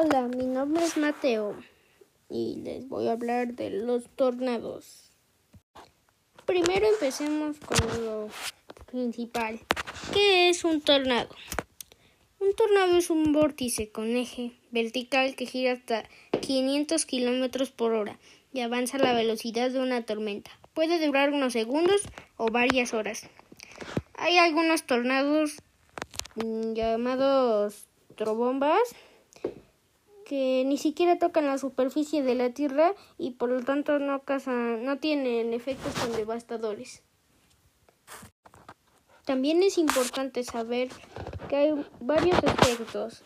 Hola, mi nombre es Mateo y les voy a hablar de los tornados. Primero empecemos con lo principal. ¿Qué es un tornado? Un tornado es un vórtice con eje vertical que gira hasta 500 kilómetros por hora y avanza a la velocidad de una tormenta. Puede durar unos segundos o varias horas. Hay algunos tornados mm, llamados trobombas que ni siquiera tocan la superficie de la Tierra y por lo tanto no cazan, no tienen efectos tan devastadores. También es importante saber que hay varios efectos,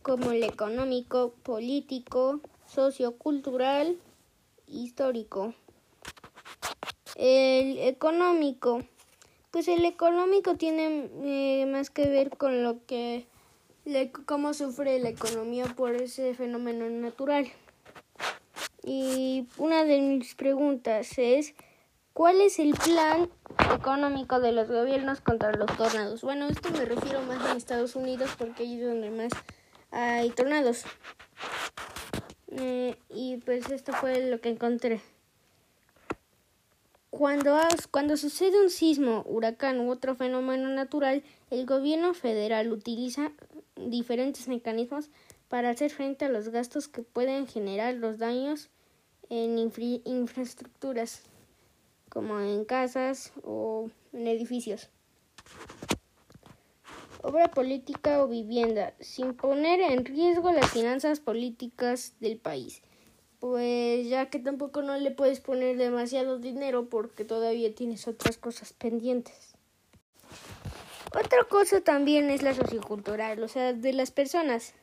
como el económico, político, sociocultural, histórico. El económico, pues el económico tiene eh, más que ver con lo que cómo sufre la economía por ese fenómeno natural. Y una de mis preguntas es, ¿cuál es el plan económico de los gobiernos contra los tornados? Bueno, esto me refiero más a Estados Unidos porque ahí es donde más hay tornados. Eh, y pues esto fue lo que encontré. Cuando, cuando sucede un sismo, huracán u otro fenómeno natural, el gobierno federal utiliza diferentes mecanismos para hacer frente a los gastos que pueden generar los daños en infraestructuras, como en casas o en edificios. Obra política o vivienda, sin poner en riesgo las finanzas políticas del país, pues ya que tampoco no le puedes poner demasiado dinero porque todavía tienes otras cosas pendientes. Otra cosa también es la sociocultural, o sea, de las personas.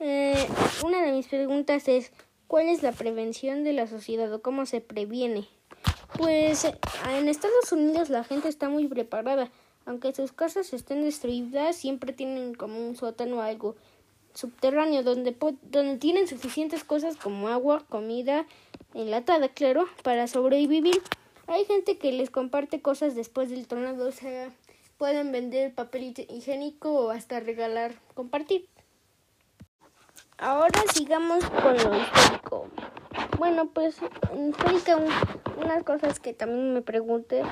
Eh, una de mis preguntas es, ¿cuál es la prevención de la sociedad o cómo se previene? Pues en Estados Unidos la gente está muy preparada. Aunque sus casas estén destruidas, siempre tienen como un sótano o algo subterráneo donde, donde tienen suficientes cosas como agua, comida, enlatada, claro, para sobrevivir. Hay gente que les comparte cosas después del tornado, o sea, pueden vender papel higiénico o hasta regalar, compartir. Ahora sigamos con lo histórico. Bueno, pues histórica unas cosas que también me pregunté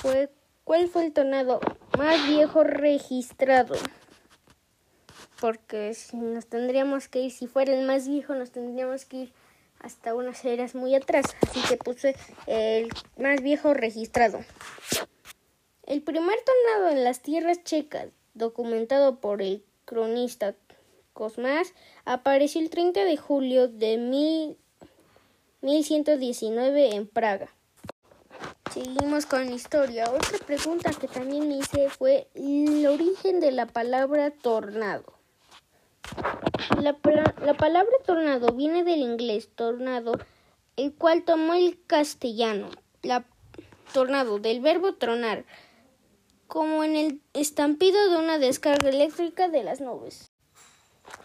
fue ¿cuál fue el tornado más viejo registrado? Porque si nos tendríamos que ir, si fuera el más viejo, nos tendríamos que ir hasta unas eras muy atrás. Así que puse el más viejo registrado. El primer tornado en las tierras checas, documentado por el cronista Cosmas, apareció el 30 de julio de 1119 en Praga. Seguimos con la historia. Otra pregunta que también me hice fue el origen de la palabra tornado. La, la, palabra tornado viene del inglés tornado, el cual tomó el castellano, la tornado, del verbo tronar, como en el estampido de una descarga eléctrica de las nubes.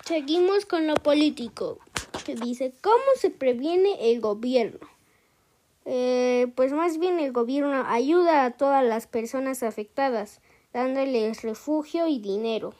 Seguimos con lo político, que dice, ¿cómo se previene el gobierno? Eh, pues más bien el gobierno ayuda a todas las personas afectadas, dándoles refugio y dinero.